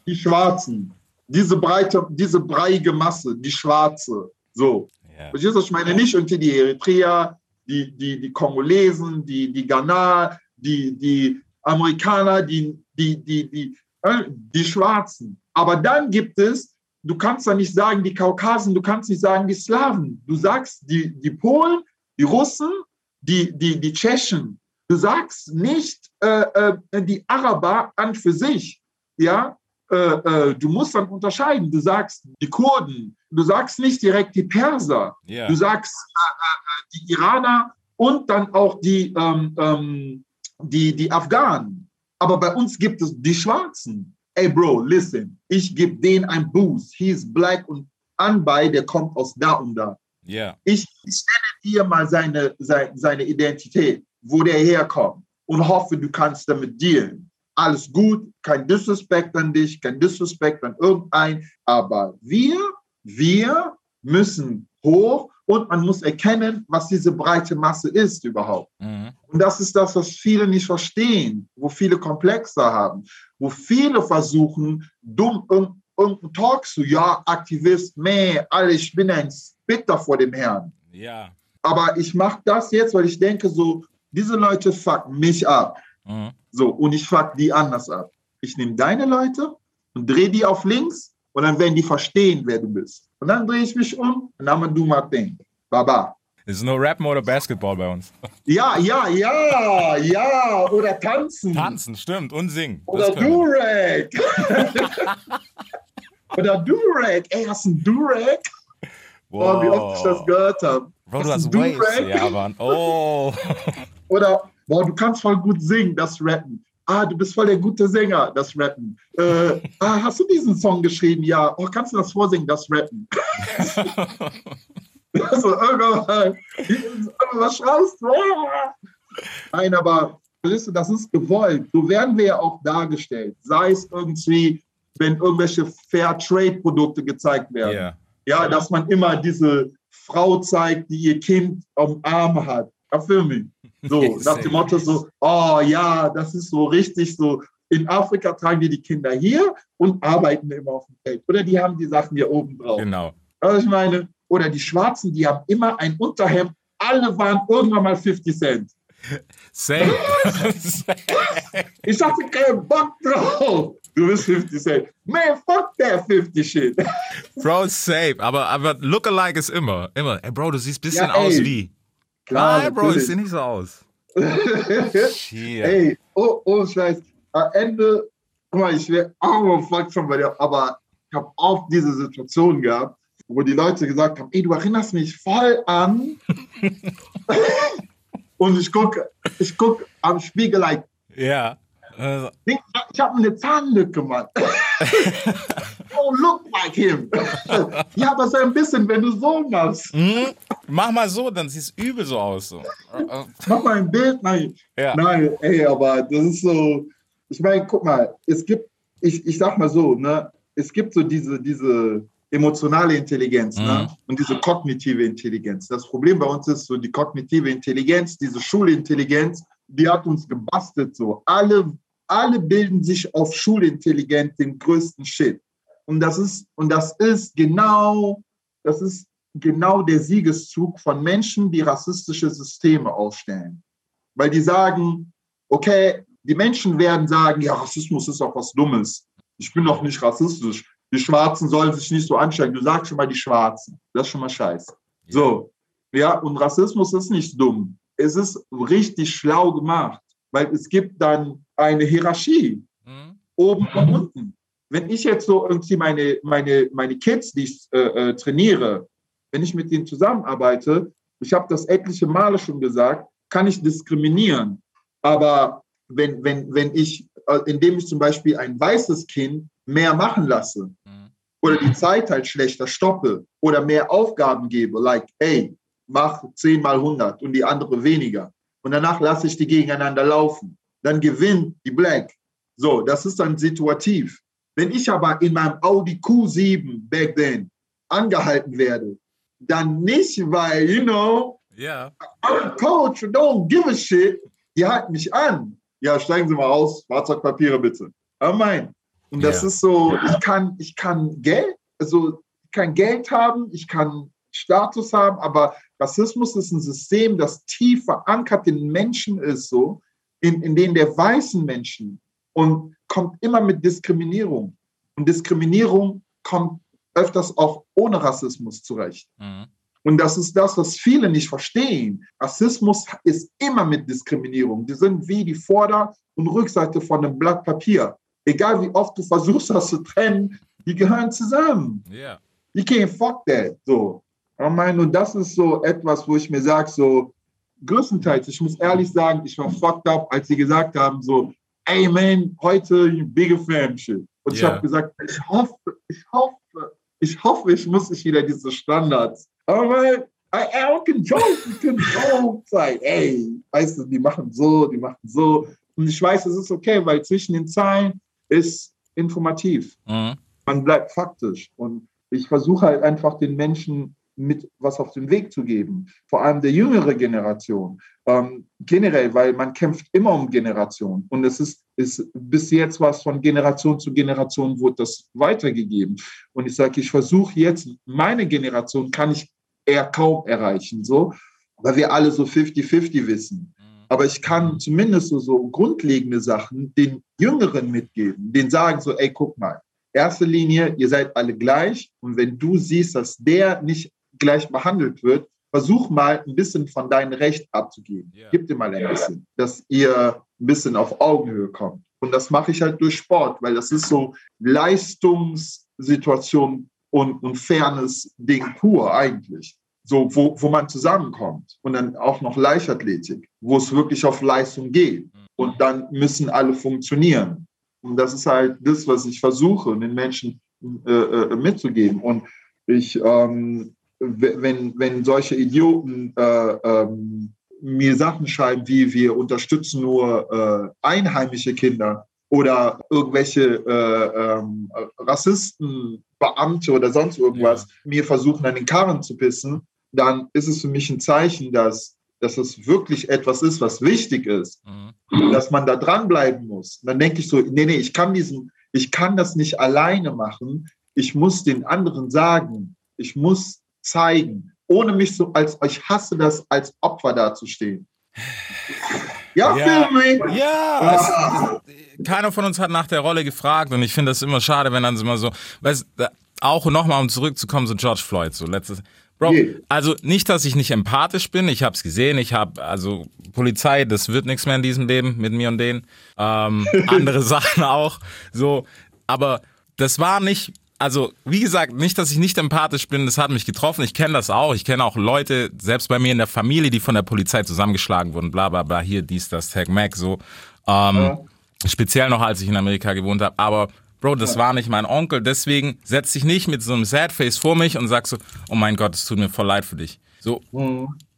Die Schwarzen, diese breite, diese breiige Masse, die Schwarze, so. Ja. Verstehst du, ich meine nicht irgendwie die Eritreer, die, die, die Kongolesen, die, die Ghana, die, die Amerikaner, die, die, die, die, äh, die Schwarzen. Aber dann gibt es, du kannst da nicht sagen, die Kaukasen, du kannst nicht sagen, die Slawen. Du sagst die, die Polen, die Russen, die, die, die Tschechen. Du sagst nicht äh, äh, die Araber an für sich. Ja, äh, äh, du musst dann unterscheiden. Du sagst die Kurden, du sagst nicht direkt die Perser, Ja. du sagst äh, äh, die Iraner und dann auch die, ähm, ähm, die, die Afghanen. Aber bei uns gibt es die Schwarzen. Ey, Bro, listen, ich gebe denen ein Boost. He is black und Anbei, der kommt aus da und da. Ja. Ich, ich nenne dir mal seine, seine, seine Identität, wo der herkommt und hoffe, du kannst damit dealen. Alles gut, kein Disrespect an dich, kein Disrespect an irgendein, aber wir, wir müssen hoch und man muss erkennen, was diese breite Masse ist überhaupt. Mhm. Und das ist das, was viele nicht verstehen, wo viele Komplexe haben, wo viele versuchen, dumm irg- irgendeinen Talk zu, ja, Aktivist, meh, alle, ich bin ein Spitter vor dem Herrn. Ja. Aber ich mache das jetzt, weil ich denke, so, diese Leute fucken mich ab. Mhm. So, und ich fuck die anders ab. Ich nehme deine Leute und drehe die auf links und dann werden die verstehen, wer du bist. Und dann drehe ich mich um und dann do my thing. Baba. Es ist nur Rappen oder Basketball bei uns. Ja, ja, ja, ja. Oder tanzen. Tanzen, stimmt. Und singen. Oder. Durag. Oder Durag. Ey, hast du einen Durag? Oh, wie oft ich das gehört habe. Bro, du Hast hast du Waves. Durag? Ja, Mann. Oh. Oder, boah, du kannst voll gut singen, das Rappen. Ah, du bist voll der gute Sänger, das Rappen. Äh, ah, hast du diesen Song geschrieben? Ja. Oh, kannst du das vorsingen, das Rappen? also, irgendwann, was schreibst du? Nein, aber das ist gewollt. So werden wir ja auch dargestellt. Sei es irgendwie, wenn irgendwelche Fair-Trade-Produkte gezeigt werden. Ja. Ja, dass man immer diese Frau zeigt, die ihr Kind am Arm hat. Ja, für mich. So, nach dem Motto so, oh ja, das ist so richtig so. In Afrika tragen die die Kinder hier und arbeiten immer auf dem Feld. Oder die haben die Sachen hier oben drauf. Genau. Also ich meine, oder die Schwarzen, die haben immer ein Unterhemd. Alle waren irgendwann mal 50 Cent. Same. Ich hatte keinen Bock drauf. Du bist 50 Cent. Man, fuck that 50 shit. Bro, safe. Aber, aber Lookalike ist immer. Immer. Ey, Bro, du siehst ein bisschen Ja, aus wie. Klar, Nein, Bro, ich sehe nicht so aus. Ey, oh, oh Scheiß. Am Ende, guck mal, ich wäre auch fuck schon bei dir, aber ich habe oft diese Situation gehabt, wo die Leute gesagt haben, ey, du erinnerst mich voll an. Und ich gucke ich guck am Spiegel, like, Ja. Also, ich, ich habe eine Zahnlücke, Mann. oh, look like him. ja, aber so ein bisschen, wenn du so machst. hm? Mach mal so, dann sieht es übel so aus. So. Mach mal ein Bild. Nein, Ja. nein, ey, aber das ist so. Ich meine, guck mal, es gibt, ich, ich sag mal so, ne, es gibt so diese, diese emotionale Intelligenz Mhm. ne, und diese kognitive Intelligenz. Das Problem bei uns ist so die kognitive Intelligenz, diese Schulintelligenz, die hat uns gebastelt so. Alle, alle bilden sich auf Schulintelligenz den größten Shit. Und das ist, und das ist genau, das ist genau der Siegeszug von Menschen, die rassistische Systeme aufstellen. Weil die sagen, okay, die Menschen werden sagen, ja, Rassismus ist auch was Dummes. Ich bin doch nicht rassistisch. Die Schwarzen sollen sich nicht so anstrengen. Du sagst schon mal die Schwarzen. Das ist schon mal scheiße. So, ja, und Rassismus ist nicht dumm. Es ist richtig schlau gemacht, weil es gibt dann eine Hierarchie hm? oben und unten. Wenn ich jetzt so irgendwie meine, meine, meine Kids, die ich äh, äh, trainiere, wenn ich mit denen zusammenarbeite, ich habe das etliche Male schon gesagt, kann ich diskriminieren. Aber wenn, wenn, wenn ich, äh, indem ich zum Beispiel ein weißes Kind mehr machen lasse Mhm. Oder die Zeit halt schlechter stoppe oder mehr Aufgaben gebe, like, ey, mach 10 mal 100 und die andere weniger. Und danach lasse ich die gegeneinander laufen. Dann gewinnt die Black. So, das ist dann situativ. Wenn ich aber in meinem Audi Q7 back then angehalten werde, dann nicht, weil, you know, Ja. I'm Coach, don't give a shit. Die halten mich an. Ja, steigen Sie mal aus, Fahrzeugpapiere bitte. Aber mein. Und das Ja. ist so, ich kann, ich kann Geld, also ich kann Geld haben, ich kann Status haben, aber Rassismus ist ein System, das tief verankert in Menschen ist, so, in, in denen der weißen Menschen und kommt immer mit Diskriminierung. Und Diskriminierung kommt öfters auch ohne Rassismus zurecht. Mhm. Und das ist das, was viele nicht verstehen. Rassismus ist immer mit Diskriminierung. Die sind wie die Vorder- und Rückseite von einem Blatt Papier. Egal wie oft du versuchst, das zu trennen, die gehören zusammen. Yeah. You can't fuck that. So. Ich meine, und das ist so etwas, wo ich mir sage, so, größtenteils, ich muss ehrlich sagen, ich war fucked up, als sie gesagt haben, so, ey man, heute bigger fan shit. Und ich Ja. habe gesagt, ich hoffe, ich hoffe, ich hoffe, ich muss nicht wieder diese Standards. Aber I, I can joke, ich kann joke. Ey, weißt du, die machen so, die machen so. Und ich weiß, es ist okay, weil zwischen den Zeilen ist informativ Mhm. man bleibt faktisch. Und ich versuche halt einfach den Menschen mit was auf den Weg zu geben, vor allem der jüngere Generation. Ähm, generell, weil man kämpft immer um Generation. Und es ist, ist bis jetzt was von Generation zu Generation wurde das weitergegeben. Und ich sage, ich versuche jetzt, meine Generation kann ich eher kaum erreichen, so, weil wir alle so 50-50 wissen. Aber ich kann zumindest so, so grundlegende Sachen den Jüngeren mitgeben, denen sagen so, ey, guck mal, erste Linie, ihr seid alle gleich. Und wenn du siehst, dass der nicht gleich behandelt wird, versuch mal ein bisschen von deinem Recht abzugeben. Ja. Gib dir mal ein bisschen, dass ihr ein bisschen auf Augenhöhe kommt. Und das mache ich halt durch Sport, weil das ist so Leistungssituation und, und Fairness-Ding pur eigentlich. So, wo, wo man zusammenkommt. Und dann auch noch Leichtathletik, wo es wirklich auf Leistung geht. Und dann müssen alle funktionieren. Und das ist halt das, was ich versuche, den Menschen äh, äh, mitzugeben. Und ich, ähm, wenn, wenn solche Idioten äh, ähm, mir Sachen schreiben, wie wir unterstützen nur äh, einheimische Kinder oder irgendwelche äh, ähm, Rassisten, Beamte oder sonst irgendwas mir versuchen, an den Karren zu pissen, dann ist es für mich ein Zeichen, dass, dass es wirklich etwas ist, was wichtig ist Mhm. dass man da dranbleiben muss. Und dann denke ich so, nee, nee, ich kann diesen, ich kann das nicht alleine machen. Ich muss den anderen sagen, ich muss zeigen, ohne mich so als, ich hasse das, als Opfer dazustehen. Ja, Ja. Ja, es, keiner von uns hat nach der Rolle gefragt und ich finde das immer schade, wenn dann immer so, weißt auch nochmal um zurückzukommen, so George Floyd, so letztes. Bro, Nee. also nicht, dass ich nicht empathisch bin, ich habe es gesehen, ich habe, also Polizei, das wird nichts mehr in diesem Leben mit mir und denen. Ähm, andere Sachen auch, so, aber das war nicht, also wie gesagt, nicht, dass ich nicht empathisch bin, das hat mich getroffen, ich kenne das auch, ich kenne auch Leute, selbst bei mir in der Familie, die von der Polizei zusammengeschlagen wurden, bla bla bla, hier, dies, das, Tag Mac, so. Ähm, Speziell noch, als ich in Amerika gewohnt habe. Aber Bro, das war nicht mein Onkel. Deswegen setz dich nicht mit so einem Sadface vor mich und sag so, oh mein Gott, es tut mir voll leid für dich. So,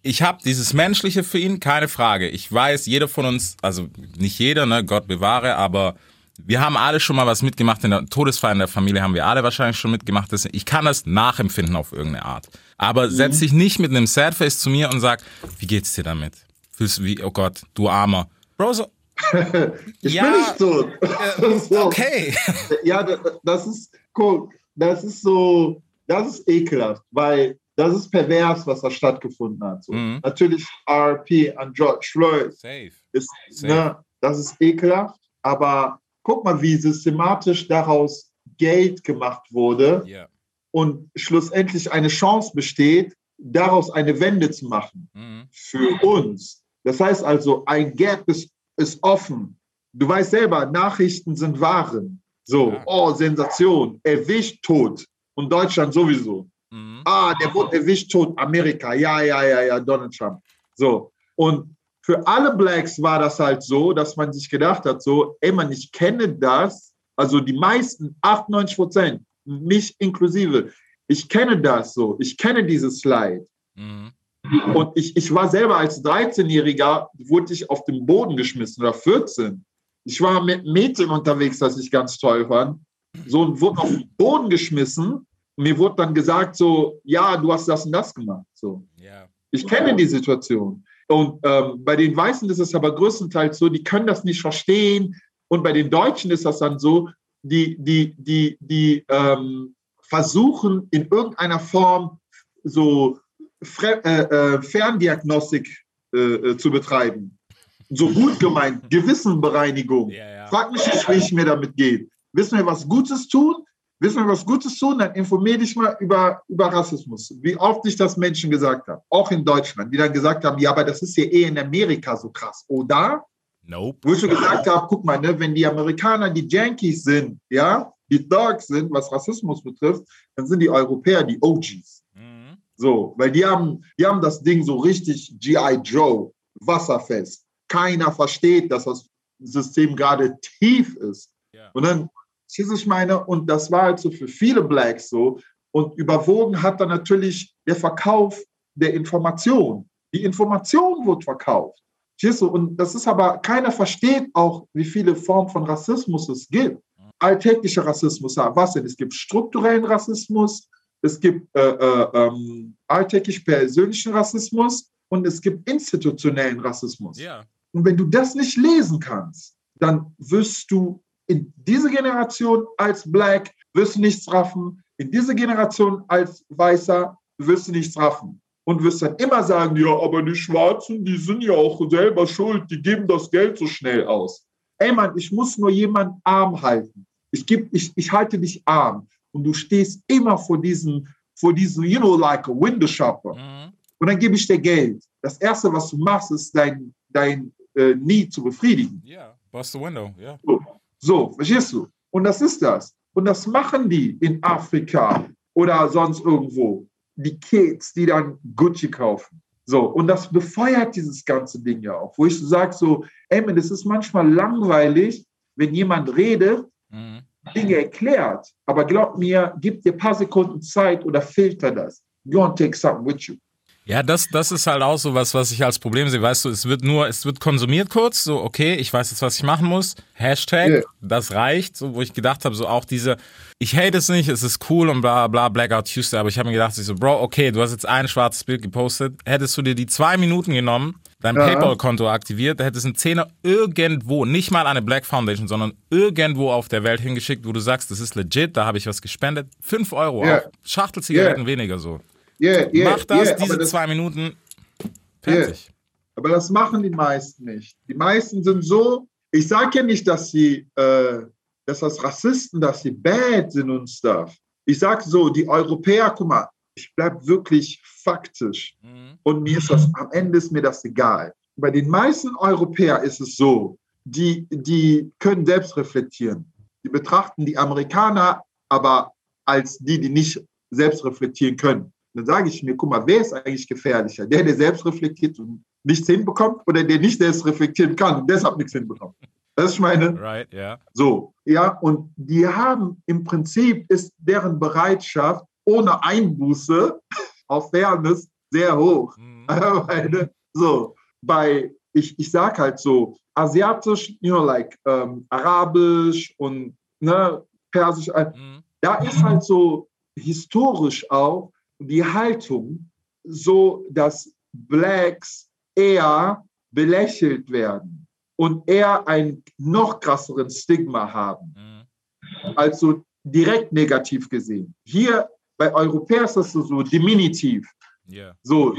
ich habe dieses Menschliche für ihn, keine Frage. Ich weiß, jeder von uns, also nicht jeder, ne, Gott bewahre, aber wir haben alle schon mal was mitgemacht. In der Todesfeier in der Familie haben wir alle wahrscheinlich schon mitgemacht. Ich kann das nachempfinden auf irgendeine Art. Aber setz dich nicht mit einem Sadface zu mir und sag, wie geht's dir damit? Fühlst du wie, oh Gott, du Armer. Bro, so, Ich Ja. bin nicht so. so. okay. Ja, da- das ist, guck, das ist so, das ist ekelhaft, weil das ist pervers, was da stattgefunden hat. So. Mhm. Natürlich RP an George Floyd Safe. ist, Safe. ne, das ist ekelhaft, aber guck mal, wie systematisch daraus Geld gemacht wurde Ja. und schlussendlich eine Chance besteht, daraus eine Wende zu machen Mhm. für uns. Das heißt also, ein Gap ist, ist offen. Du weißt selber, Nachrichten sind Waren. So, Ja. oh, Sensation, erwischt tot. Und Deutschland sowieso. Mhm. Ah, der wurde erwischt tot, Amerika. Ja, ja, ja, ja, Donald Trump. So. Und für alle Blacks war das halt so, dass man sich gedacht hat, so, ey, man, ich kenne das. Also die meisten, 98 Prozent, mich inklusive, ich kenne das so. Ich kenne dieses Leid. Mhm. Und ich, ich war selber als 13-Jähriger, wurde ich auf den Boden geschmissen oder 14. Ich war mit Mädchen unterwegs, das ich ganz toll fand. So und wurde auf den Boden geschmissen. Und mir wurde dann gesagt, so, ja, du hast das und das gemacht. So. Ja. Ich kenne die Situation. Und ähm, bei den Weißen ist es aber größtenteils so, die können das nicht verstehen. Und bei den Deutschen ist das dann so, die, die, die, die ähm, versuchen in irgendeiner Form so Fre äh, äh, Ferndiagnostik äh, äh, zu betreiben. So gut gemeint, Gewissenbereinigung. Ja, ja. Frag mich nicht, wie ich mir damit geht. Wissen wir was Gutes tun? Wissen wir was Gutes tun? Dann informier dich mal über, über Rassismus. Wie oft ich das Menschen gesagt habe, auch in Deutschland, die dann gesagt haben, ja, aber das ist ja eh in Amerika so krass. Oder? Nope. Wo ich schon gesagt habe, guck mal, ne, wenn die Amerikaner die Yankees sind, ja, die Dogs sind, was Rassismus betrifft, dann sind die Europäer die OGs. Mhm. So, weil die haben, die haben das Ding so richtig G.I. Joe, wasserfest. Keiner versteht, dass das System gerade tief ist. Ja. Und dann, ich meine, und das war halt so für viele Blacks so. Und überwogen hat dann natürlich der Verkauf der Information. Die Information wird verkauft. Verstehst du? Und das ist aber, keiner versteht auch, wie viele Formen von Rassismus es gibt. Alltäglicher Rassismus, ja, was denn? Es gibt strukturellen Rassismus, es gibt äh, äh, ähm, alltäglich persönlichen Rassismus und es gibt institutionellen Rassismus. Ja. Und wenn du das nicht lesen kannst, dann wirst du in diese Generation als Black wirst du nichts raffen, in diese Generation als Weißer wirst du nichts raffen und wirst dann immer sagen, ja, aber die Schwarzen, die sind ja auch selber schuld, die geben das Geld so schnell aus. Ey Mann, ich muss nur jemanden arm halten. Ich, geb, ich, ich halte dich arm und du stehst immer vor diesem, vor diesem, you know, like a window shopper. Mhm. Und dann gebe ich dir Geld. Das Erste, was du machst, ist dein, dein äh, Need zu befriedigen. Ja. Bust the window. Ja. So, verstehst du? Und das ist das. Und das machen die in Afrika oder sonst irgendwo. Die Kids, die dann Gucci kaufen. So, und das befeuert dieses ganze Ding ja auch. Wo ich so sage, so, ey, das ist manchmal langweilig, wenn jemand redet, Mhm. Dinge erklärt. Aber glaub mir, gib dir ein paar Sekunden Zeit oder filter das. Go and take something with you. Ja, das, das ist halt auch so was, was ich als Problem sehe. Weißt du, es wird nur, es wird konsumiert kurz, so, okay, ich weiß jetzt, was ich machen muss. Hashtag, Ja. das reicht, so, wo ich gedacht habe, so auch diese, ich hate es nicht, es ist cool und bla, bla, Blackout Tuesday, aber ich habe mir gedacht, ich so, Bro, okay, du hast jetzt ein schwarzes Bild gepostet, hättest du dir die zwei Minuten genommen, dein Ja. Paypal-Konto aktiviert, hättest einen Zehner irgendwo, nicht mal an eine Black Foundation, sondern irgendwo auf der Welt hingeschickt, wo du sagst, das ist legit, da habe ich was gespendet, fünf Euro, auch Schachtelzigaretten Ja. weniger so. Yeah, yeah, Mach das, yeah, diese das, zwei Minuten, fertig. Aber das machen die meisten nicht. Die meisten sind so, ich sage ja nicht, dass sie, äh, dass das Rassisten, dass sie bad sind und stuff. Ich sage so, die Europäer, guck mal, ich bleibe wirklich faktisch. Mhm. Und mir ist das, am Ende ist mir das egal. Bei den meisten Europäern ist es so, die, die können selbst reflektieren. Die betrachten die Amerikaner aber als die, die nicht selbst reflektieren können. Dann sage ich mir, guck mal, wer ist eigentlich gefährlicher? Der, der selbst reflektiert und nichts hinbekommt oder der nicht selbst reflektieren kann und deshalb nichts hinbekommt? Das ist meine, Right, ja. so, ja, und die haben im Prinzip ist deren Bereitschaft ohne Einbuße auf Fairness sehr hoch. Mhm. Weil, so, bei, ich, ich sag halt so, asiatisch, you know, like ähm, arabisch und ne, persisch, äh, Mhm. da ist halt so historisch auch die Haltung so, dass Blacks eher belächelt werden und eher einen noch krasseren Stigma haben, Mhm. als so direkt negativ gesehen. Hier bei Europäern ist das so, so diminutiv, Ja. so,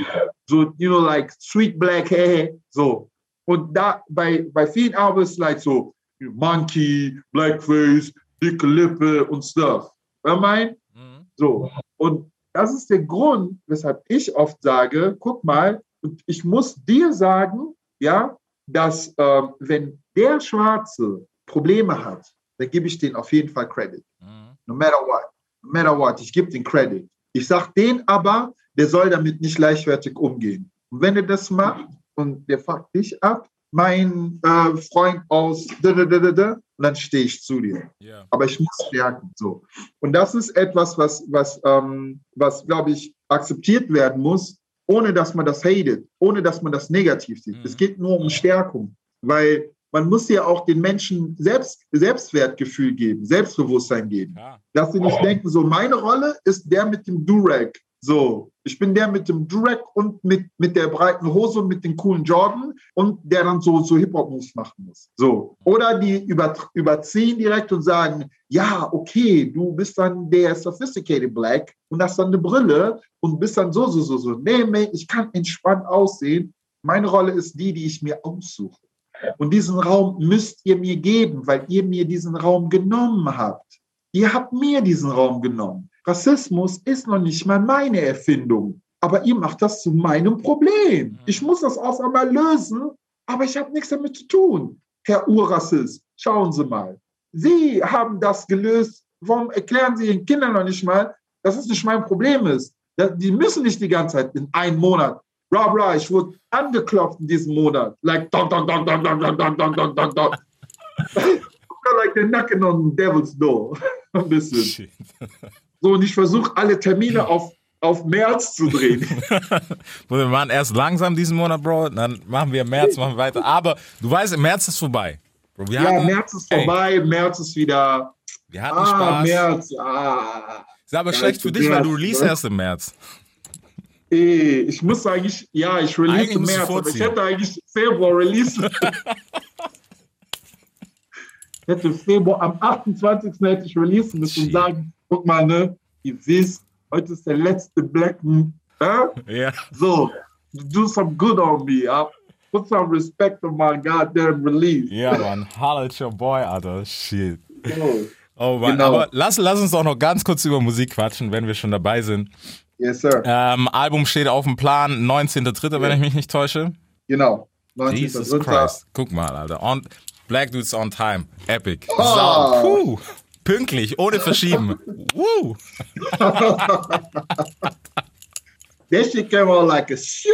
so, you know, like sweet black hair, so. Und da bei, bei vielen Arabern ist like so Monkey, Blackface, dicke Lippe und stuff. Weißt du, mein? Mhm. So. Und das ist der Grund, weshalb ich oft sage, guck mal, ich muss dir sagen, ja, dass ähm, wenn der Schwarze Probleme hat, dann gebe ich denen auf jeden Fall Credit. Mhm. No matter what. Matter what. Ich gebe den Credit. Ich sage den aber, der soll damit nicht leichtfertig umgehen. Und wenn er das macht und der fuckt dich ab, mein äh, Freund aus da, da, da, da, da, dann stehe ich zu dir Ja. aber ich muss stärken. So. Und das ist etwas, was, was, ähm, was glaube ich, akzeptiert werden muss, ohne dass man das hatet, ohne dass man das negativ sieht. Mhm. Es geht nur um Stärkung, weil man muss ja auch den Menschen Selbst, Selbstwertgefühl geben, Selbstbewusstsein geben. Klar. Dass sie nicht denken, so meine Rolle ist der mit dem Durag. So, ich bin der mit dem Durag und mit, mit der breiten Hose und mit den coolen Jordan und der dann so, so Hip-Hop-Moves machen muss. So. Oder die über, überziehen direkt und sagen, ja, okay, du bist dann der sophisticated Black und hast dann eine Brille und bist dann so, so, so, so. Nee, nee, ich kann entspannt aussehen. Meine Rolle ist die, die ich mir aussuche. Und diesen Raum müsst ihr mir geben, weil ihr mir diesen Raum genommen habt. Ihr habt mir diesen Raum genommen. Rassismus ist noch nicht mal meine Erfindung, aber ihr macht das zu meinem Problem. Ich muss das auf einmal lösen, aber ich habe nichts damit zu tun. Herr Urrassist, schauen Sie mal. Sie haben das gelöst. Warum erklären Sie Ihren Kindern noch nicht mal, dass es nicht mein Problem ist? Die müssen nicht die ganze Zeit in einem Monat. Rob Ra, ich wurde angeklopft in diesem Monat. Like, dong, dong, dong, dong, dong, dong, dong, dong, dong, dong, dong. like they're knocking on devil's door. Ein bisschen. So, und ich versuche alle Termine auf auf März zu drehen. wir machen erst langsam diesen Monat, Bro, dann machen wir März, machen wir weiter. Aber du weißt, im März ist vorbei. Bro, ja, hatten, März ist vorbei, ey, März ist wieder. Wir hatten ah, Spaß. März, ah. Ist aber ja, schlecht für dich, weil du release erst im März. Ich muss eigentlich, ja, ich release im März, aber ich hätte eigentlich Februar release. ich hätte Februar, am 28. hätte ich releasen müssen und sagen, guck mal, ne, ihr wisst, heute ist der letzte Black äh? Ja. So, do some good on me. Uh, put some respect on my goddamn release. Ja, man. Holla at your boy, Alter. Shit. Oh, oh Mann. Genau. Aber lass, lass uns auch noch ganz kurz über Musik quatschen, wenn wir schon dabei sind. Yes, sir. Ähm, Album steht auf dem Plan, 19.3., ja. wenn ich mich nicht täusche. Genau. 19. Jesus Christ. Guck mal, Alter. On, Black Dudes on Time. Epic. Oh. Sau. Puh. Pünktlich, ohne Verschieben. Woo! That shit came out like a shit.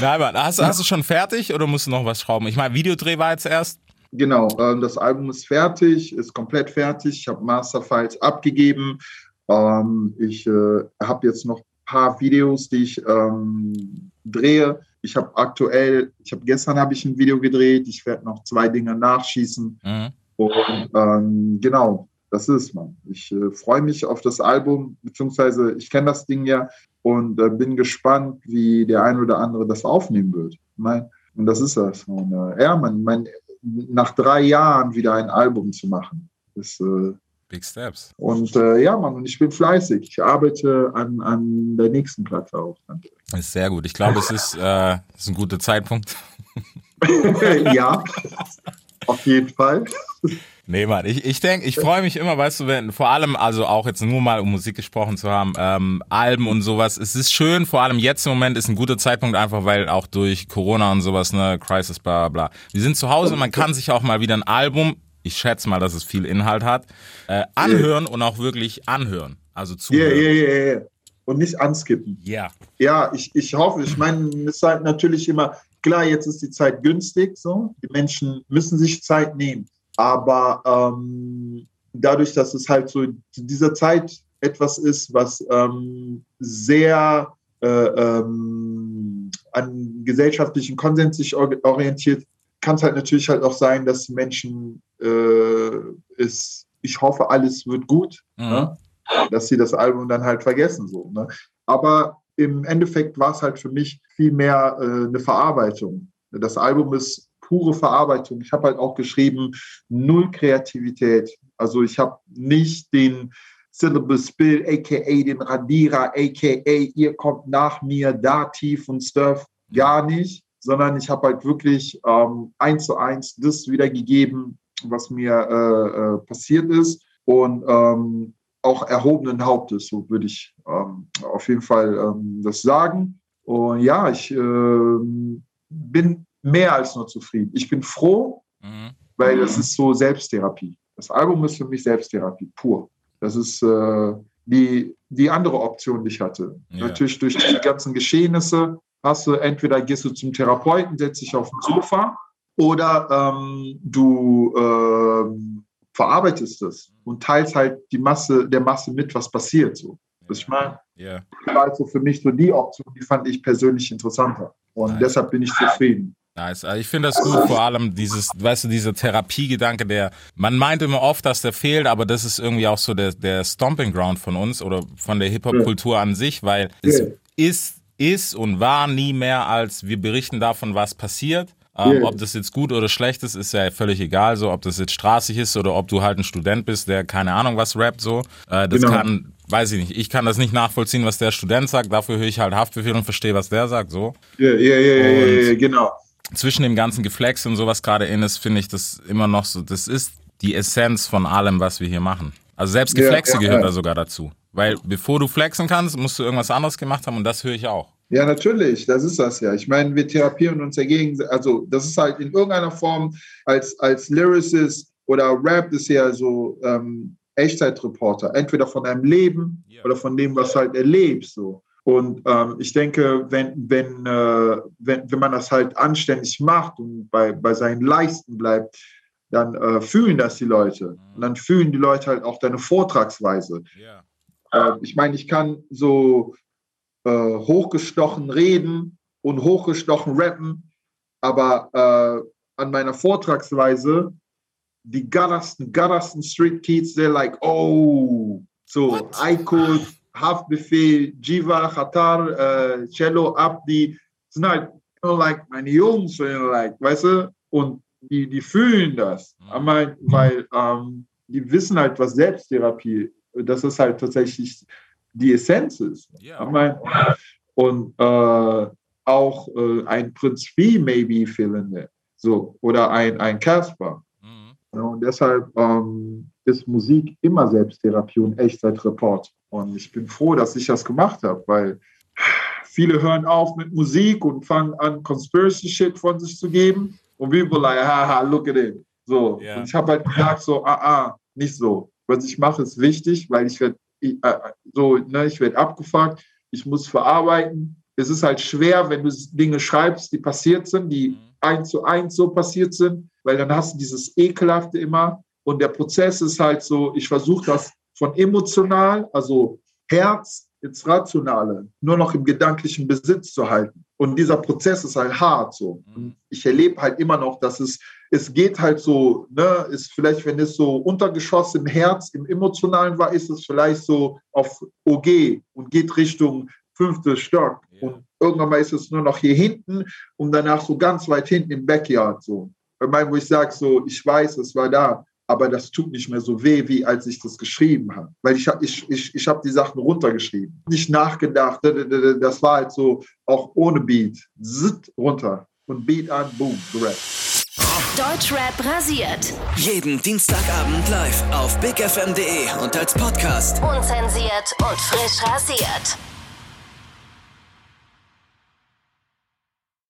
Nein, Mann, hast, hast, du schon fertig oder musst du noch was schrauben? Ich meine, Videodreh war jetzt erst. Genau, ähm, das Album ist fertig, ist komplett fertig. Ich habe Masterfiles abgegeben. Ähm, ich äh, habe jetzt noch ein paar Videos, die ich ähm, drehe. Ich habe aktuell, ich habe gestern habe ich ein Video gedreht, ich werde noch zwei Dinge nachschießen. Mhm. Und ähm, genau, das ist man. Ich äh, freue mich auf das Album, beziehungsweise ich kenne das Ding ja und äh, bin gespannt, wie der ein oder andere das aufnehmen wird. Mein, und das ist das. Und, äh, ja, man, mein, nach drei Jahren wieder ein Album zu machen, ist äh, Big Steps. Und äh, ja, Mann, und ich bin fleißig. Ich arbeite an, an der nächsten Platte auch. Das ist sehr gut. Ich glaube, es ist, äh, ist ein guter Zeitpunkt. ja, auf jeden Fall. Nee, Mann, ich, ich denke, ich freue mich immer, weißt du, wenn, vor allem, also auch jetzt nur mal um Musik gesprochen zu haben, ähm, Alben und sowas. Es ist schön, vor allem jetzt im Moment ist ein guter Zeitpunkt, einfach weil auch durch Corona und sowas, ne, Crisis, bla bla. Wir sind zu Hause, man kann sich auch mal wieder ein Album ich schätze mal, dass es viel Inhalt hat, äh, anhören yeah. und auch wirklich anhören. Also zuhören. Ja, ja, ja. Und nicht anskippen. Ja. Ja, ich, ich hoffe, ich meine, es ist halt natürlich immer, klar, jetzt ist die Zeit günstig, so. Die Menschen müssen sich Zeit nehmen. Aber ähm, dadurch, dass es halt so zu dieser Zeit etwas ist, was ähm, sehr äh, ähm, an gesellschaftlichen Konsens sich orientiert, kann es halt natürlich halt auch sein, dass Menschen äh, es, ich hoffe, alles wird gut, mhm. ne? dass sie das Album dann halt vergessen. So, ne? Aber im Endeffekt war es halt für mich viel mehr äh, eine Verarbeitung. Das Album ist pure Verarbeitung. Ich habe halt auch geschrieben, null Kreativität. Also ich habe nicht den Syllable Spill, aka den Radierer, aka ihr kommt nach mir, Dativ und Stuff, gar nicht sondern ich habe halt wirklich ähm, eins zu eins das wiedergegeben, was mir äh, äh, passiert ist und ähm, auch erhobenen Hauptes, so würde ich ähm, auf jeden Fall ähm, das sagen. Und ja, ich äh, bin mehr als nur zufrieden. Ich bin froh, mhm. weil das ist so Selbsttherapie. Das Album ist für mich Selbsttherapie pur. Das ist äh, die, die andere Option, die ich hatte. Ja. Natürlich durch die ganzen Geschehnisse hast du entweder gehst du zum Therapeuten, setzt dich auf ein Sofa oder ähm, du ähm, verarbeitest es und teilst halt die Masse der Masse mit, was passiert. So. Was ich meine? Yeah. Das war also für mich so die Option, die fand ich persönlich interessanter. Und nice. deshalb bin ich zufrieden. Nice. Also ich finde das gut, vor allem dieses, weißt du, dieser Therapiegedanke, der, man meint immer oft, dass der fehlt, aber das ist irgendwie auch so der, der Stomping Ground von uns oder von der Hip-Hop-Kultur an sich, weil es ja. ist ist und war nie mehr als wir berichten davon, was passiert. Ähm. Ob das jetzt gut oder schlecht ist, ist ja völlig egal. So, ob das jetzt straßig ist oder ob du halt ein Student bist, der keine Ahnung was rappt. So, äh, das genau. kann, weiß ich nicht. Ich kann das nicht nachvollziehen, was der Student sagt. Dafür höre ich halt Haftbefehl und verstehe, was der sagt. So. Ja, ja, ja, ja, genau. Zwischen dem ganzen Geflex und sowas gerade in ist, finde ich das immer noch so. Das ist die Essenz von allem, was wir hier machen. Also selbst Geflexe ja, ja, gehört da sogar dazu. Weil bevor du flexen kannst, musst du irgendwas anderes gemacht haben und das höre ich auch. Ja, natürlich, das ist das ja. Ich meine, wir therapieren uns dagegen, also das ist halt in irgendeiner Form als, als Lyricist oder Rap ist ja so ähm, Echtzeitreporter, entweder von deinem Leben yeah. oder von dem, was du halt erlebst. So. Und ähm, ich denke, wenn, wenn, äh, wenn, wenn man das halt anständig macht und bei, bei seinen Leisten bleibt, dann äh, fühlen das die Leute. Und dann fühlen die Leute halt auch deine Vortragsweise. Yeah. Äh, ich meine, ich kann so äh, hochgestochen reden und hochgestochen rappen, aber äh, an meiner Vortragsweise, die gattersten, gattersten Street Kids, they're like, oh, so, What? I could, Haftbefehl, Jiva, Khatar, äh, Cello, Abdi, sind halt, you know, like, meine Jungs, you know, like, weißt du, und die, die fühlen das, mhm. meine, weil ähm, die wissen halt, was Selbsttherapie, das ist halt tatsächlich die Essenz ist. Yeah. Und äh, auch äh, ein Prinz P maybe feeling So, oder ein, ein Casper. Mhm. und deshalb ähm, ist Musik immer Selbsttherapie und Echtzeitreport. Und ich bin froh, dass ich das gemacht habe, weil viele hören auf mit Musik und fangen an, Conspiracy Shit von sich zu geben. Und people like, haha, look at it. So. Yeah. Und ich habe halt gesagt, so, ah, ah, nicht so. Was ich mache, ist wichtig, weil ich werde äh, so, ne, ich werde abgefragt, ich muss verarbeiten. Es ist halt schwer, wenn du Dinge schreibst, die passiert sind, die mhm. eins zu eins so passiert sind, weil dann hast du dieses Ekelhafte immer. Und der Prozess ist halt so, ich versuche das von emotional, also Herz ins Rationale, nur noch im gedanklichen Besitz zu halten. Und dieser Prozess ist halt hart so. Mhm. Und ich erlebe halt immer noch, dass es, es geht halt so, ne, ist vielleicht, wenn es so Untergeschoss im Herz, im Emotionalen war, ist es vielleicht so auf OG und geht Richtung fünfte Stock. Ja. Und irgendwann mal ist es nur noch hier hinten und danach so ganz weit hinten im Backyard so. Bei meinem, wo ich sage so, ich weiß, es war da aber das tut nicht mehr so weh, wie als ich das geschrieben habe. Weil ich, ich, ich, ich habe die Sachen runtergeschrieben. Nicht nachgedacht, das war halt so auch ohne Beat. Zitt runter und Beat an, boom, gerappt. Deutschrap rasiert. Jeden Dienstagabend live auf bigfm.de und als Podcast. Unzensiert und frisch rasiert.